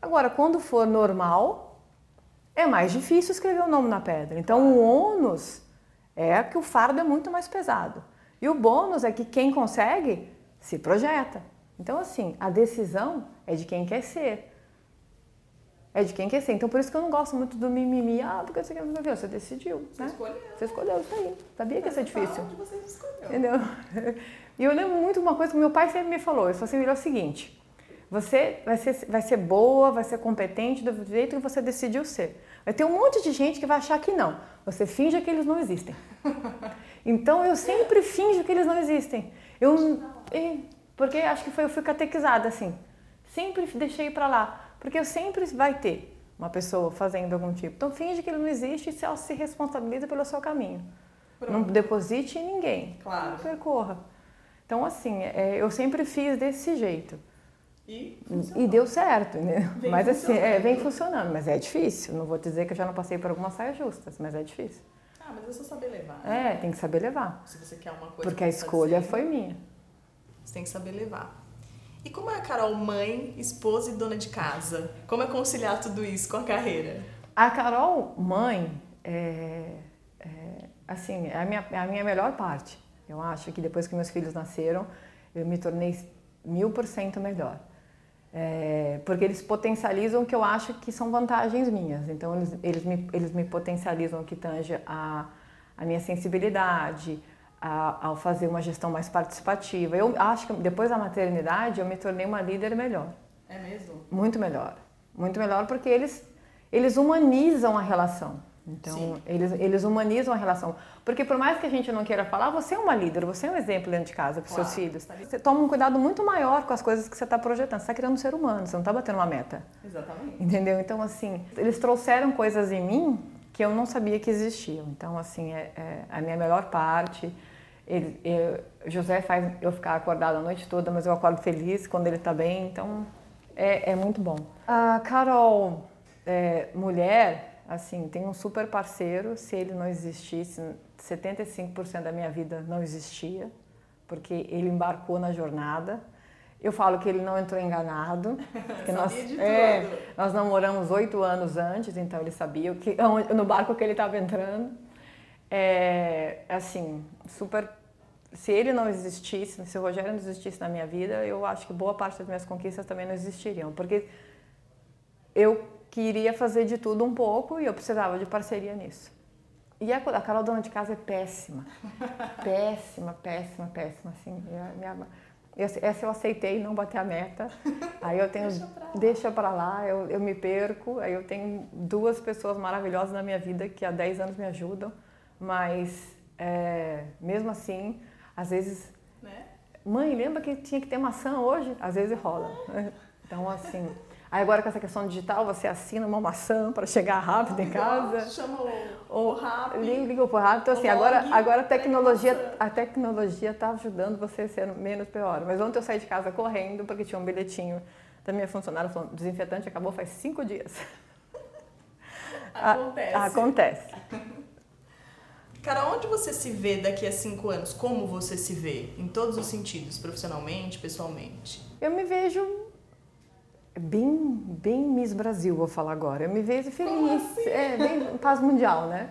Agora, quando for normal, é mais difícil escrever o nome na pedra. Então, o ônus é que o fardo é muito mais pesado. E o bônus é que quem consegue se projeta. Então, assim, a decisão é de quem quer ser. É de quem quer ser. Então, por isso que eu não gosto muito do mimimi. Ah, porque você, quer você decidiu. Você né? escolheu. Você escolheu isso aí. Sabia que ia ser difícil. Onde você escolheu. Entendeu? E eu lembro muito uma coisa que meu pai sempre me falou. Ele falou assim, é o seguinte, você vai ser, vai ser boa, vai ser competente do jeito que você decidiu ser. Vai ter um monte de gente que vai achar que não. Você finge que eles não existem. Então eu sempre finjo que eles não existem. Eu, porque acho que foi, eu fui catequizada assim. Sempre deixei para lá. Porque sempre vai ter uma pessoa fazendo algum tipo. Então finge que ele não existe e se, se responsabiliza pelo seu caminho. Pronto. Não deposite em ninguém. Claro. Não percorra. Então, assim, é, eu sempre fiz desse jeito. E, e deu certo, né? Vem mas assim, é, vem funcionando, mas é difícil. Não vou dizer que eu já não passei por algumas saias justas, mas é difícil. Ah, mas é só saber levar. né? É, tem que saber levar. Se você quer uma coisa. Porque a escolha fazer, foi minha. Você tem que saber levar. E como é a Carol mãe, esposa e dona de casa? Como é conciliar tudo isso com a carreira? A Carol, mãe, é, é, assim, é a minha, é a minha melhor parte. Eu acho que depois que meus filhos nasceram, eu me tornei mil por cento melhor. É, porque eles potencializam o que eu acho que são vantagens minhas. Então, eles, eles, me, eles me potencializam o que tange a, a minha sensibilidade, a, ao fazer uma gestão mais participativa. Eu acho que depois da maternidade, eu me tornei uma líder melhor. É mesmo? Muito melhor. Muito melhor porque eles, eles humanizam a relação. Então, Sim. eles, eles humanizam a relação. Porque por mais que a gente não queira falar, você é uma líder, você é um exemplo dentro de casa para os Claro. seus filhos. Você toma um cuidado muito maior com as coisas que você está projetando. Você está criando um ser humano, você não está batendo uma meta. Exatamente. Entendeu? Então, assim, eles trouxeram coisas em mim que eu não sabia que existiam. Então, assim, é, é a minha melhor parte. Ele, eu- José faz eu ficar acordada a noite toda, mas eu acordo feliz quando ele está bem. Então, é, é muito bom. A Carol, é, mulher, assim, tem um super parceiro. Se ele não existisse, 75% da minha vida não existia, porque ele embarcou na jornada. Eu falo que ele não entrou enganado. Porque nós, é, nós namoramos oito anos antes, então ele sabia que, no barco que ele estava entrando. É, assim, super. Se ele não existisse, se o Rogério não existisse na minha vida, eu acho que boa parte das minhas conquistas também não existiriam, porque eu queria fazer de tudo um pouco e eu precisava de parceria nisso. E a, a Carol dona de casa é péssima, péssima, péssima, péssima, assim. é a minha- essa eu aceitei não bater a meta. Aí eu tenho Deixa pra lá. deixa pra lá, eu, eu me perco. Aí eu tenho duas pessoas maravilhosas na minha vida que há 10 anos me ajudam, mas é, mesmo assim, às vezes, Né? mãe, lembra que tinha que ter maçã hoje? Às vezes rola. Então, assim. Aí agora com essa questão digital, você assina uma maçã para chegar rápido em casa. Chama o, Ou o rap. liga, liga pro rápido. Então, assim, agora, agora a pega tecnologia, a tecnologia tá ajudando você a ser menos pior. Mas ontem eu saí de casa correndo porque tinha um bilhetinho da minha funcionária falando, desinfetante acabou faz cinco dias. Acontece. Ah, Acontece. Cara, onde você se vê daqui a cinco anos? Como você se vê? Em todos os sentidos, profissionalmente, pessoalmente. Eu me vejo bem, bem Miss Brasil, vou falar agora. Eu me vejo feliz. Assim? É, bem paz mundial, né?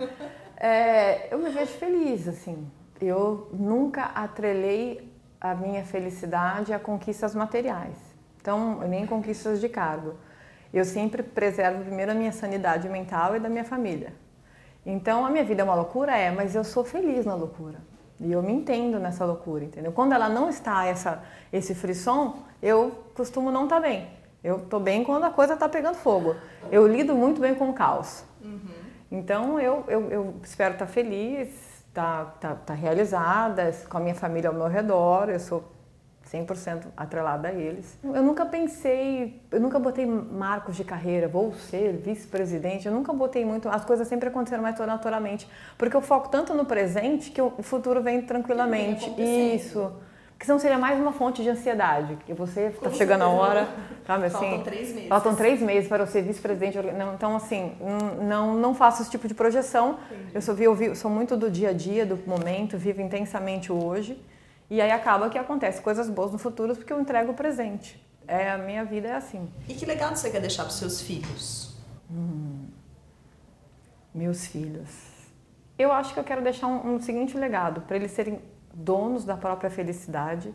É, eu me vejo feliz, assim. Eu nunca atrelei a minha felicidade a conquistas materiais. Então, nem conquistas de cargo. Eu sempre preservo primeiro a minha sanidade mental e da minha família. Então, a minha vida é uma loucura? É, mas eu sou feliz na loucura. E eu me entendo nessa loucura, entendeu? Quando ela não está essa, esse frisson, eu costumo não estar tá bem. Eu estou bem quando a coisa está pegando fogo. Eu lido muito bem com o caos. Uhum. Então, eu, eu, eu espero estar tá feliz, estar tá, tá, tá realizada, com a minha família ao meu redor. Eu sou 100% atrelada a eles. Eu nunca pensei, eu nunca botei marcos de carreira, vou ser vice-presidente, eu nunca botei muito, as coisas sempre aconteceram mais naturalmente, porque eu foco tanto no presente que o futuro vem tranquilamente. Isso. Porque senão seria mais uma fonte de ansiedade, que você está chegando a hora, sabe assim? Faltam três meses. Faltam três meses para eu ser vice-presidente. Então, assim, não, não faço esse tipo de projeção. Entendi. Eu sou, eu sou muito do dia a dia, do momento, vivo intensamente hoje. E aí acaba que acontece coisas boas no futuro porque eu entrego o presente. É, a minha vida é assim. E que legado você quer deixar para os seus filhos? Hum, meus filhos. Eu acho que eu quero deixar um, um seguinte legado, para eles serem donos da própria felicidade.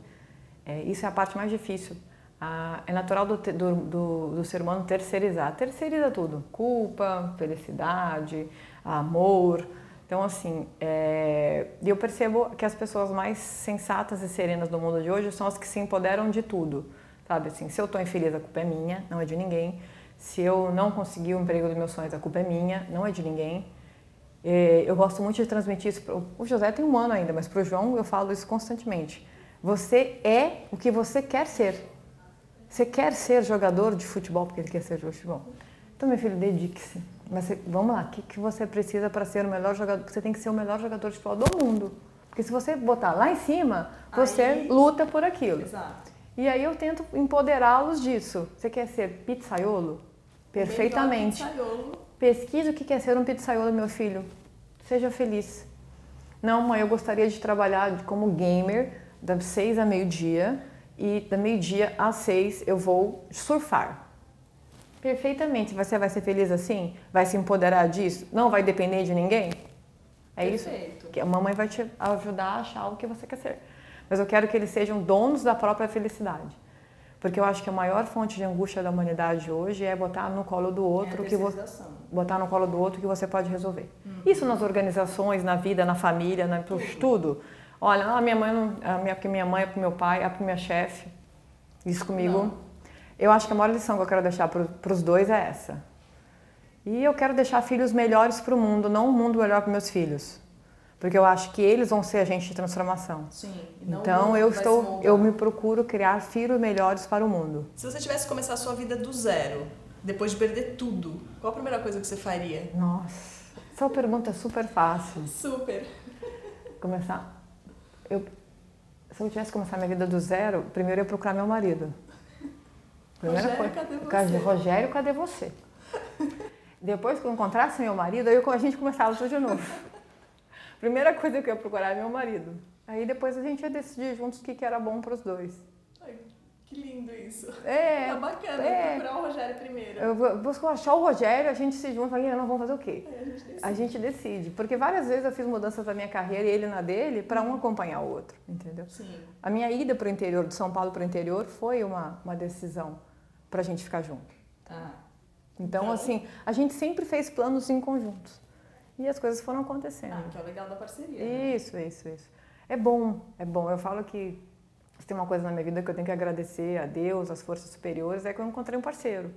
É, isso é a parte mais difícil. Ah, é natural do, do, do, do, ser humano terceirizar. Terceiriza tudo. Culpa, felicidade, amor, então, assim, é... eu percebo que as pessoas mais sensatas e serenas do mundo de hoje são as que se empoderam de tudo, sabe? Assim, se eu estou infeliz, a culpa é minha, não é de ninguém. Se eu não consegui o emprego dos meus sonhos, a culpa é minha, não é de ninguém. É, eu gosto muito de transmitir isso. Pro... O José tem um ano ainda, mas para o João eu falo isso constantemente. Você é o que você quer ser. Você quer ser jogador de futebol porque ele quer ser jogador de futebol. Então, meu filho, dedique-se. Mas vamos lá, o que, que você precisa para ser o melhor jogador? Você tem que ser o melhor jogador de futebol do mundo. Porque se você botar lá em cima, você aí... luta por aquilo. Exato. E aí eu tento empoderá-los disso. Você quer ser pizzaiolo? Perfeitamente. Pizzaiolo. Pesquise o que é ser um pizzaiolo, meu filho. Seja feliz. Não, mãe, eu gostaria de trabalhar como gamer das seis a meio-dia e da meio-dia às seis eu vou surfar. Perfeitamente. Você vai ser feliz assim? Vai se empoderar disso? Não vai depender de ninguém? É Perfeito. isso? Que a mamãe vai te ajudar a achar o que você quer ser. Mas eu quero que eles sejam donos da própria felicidade. Porque eu acho que a maior fonte de angústia da humanidade hoje é botar no colo do outro é que você botar no colo do outro que você pode resolver. Uhum. Isso nas organizações, na vida, na família, na tudo. Olha, a minha mãe, não, a minha, porque minha mãe é pro meu pai, é pro minha chefe. Isso comigo. Não eu acho que a maior lição que eu quero deixar para os dois é essa. E eu quero deixar filhos melhores para o mundo, não um mundo melhor para meus filhos. Porque eu acho que eles vão ser agentes de transformação. Sim. Então eu estou, eu me procuro criar filhos melhores para o mundo. Se você tivesse que começar a sua vida do zero, depois de perder tudo, qual a primeira coisa que você faria? Nossa, essa pergunta é super fácil. Super. Começar. Eu, se eu tivesse que começar minha vida do zero, primeiro eu ia procurar meu marido. Primeira Rogério, coisa. cadê você? Rogério, cadê você? Depois que eu encontrasse meu marido, aí a gente começava tudo de novo. Primeira coisa que eu ia procurar é meu marido. Aí depois a gente ia decidir juntos o que, que era bom para os dois. Ai, que lindo isso. É. É bacana é, procurar o Rogério primeiro. Eu vou achar o Rogério, a gente se junta e fala, não, vamos fazer o quê? A, gente decide. a gente decide. Porque várias vezes eu fiz mudanças na minha carreira e ele na dele para um acompanhar o outro, entendeu? Sim. A minha ida para o interior, de São Paulo para o interior, foi uma, uma decisão para a gente ficar junto. Tá. Então, então, assim, a gente sempre fez planos em conjuntos. E as coisas foram acontecendo. Ah, que é o legal da parceria. Né? Isso, isso, isso. É bom, é bom. Eu falo que se tem uma coisa na minha vida que eu tenho que agradecer a Deus, às forças superiores, é que eu encontrei um parceiro.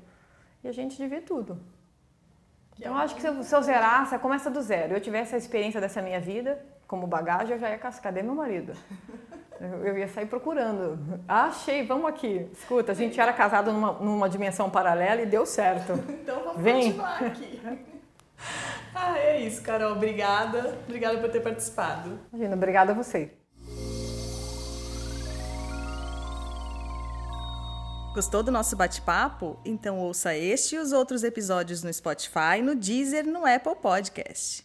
E a gente divide tudo. então, eu acho que se eu, se eu zerar, se eu começa do zero, eu tivesse a experiência dessa minha vida como bagagem, eu já ia cascar. Cadê meu marido? Eu ia sair procurando. Achei, vamos aqui. Escuta, a gente era casado numa, numa dimensão paralela e deu certo. então vamos Vem. continuar aqui. ah, é isso, Carol. Obrigada. Obrigada por ter participado. Imagina, obrigada a você. Gostou do nosso bate-papo? Então ouça este e os outros episódios no Spotify, no Deezer, no Apple Podcast.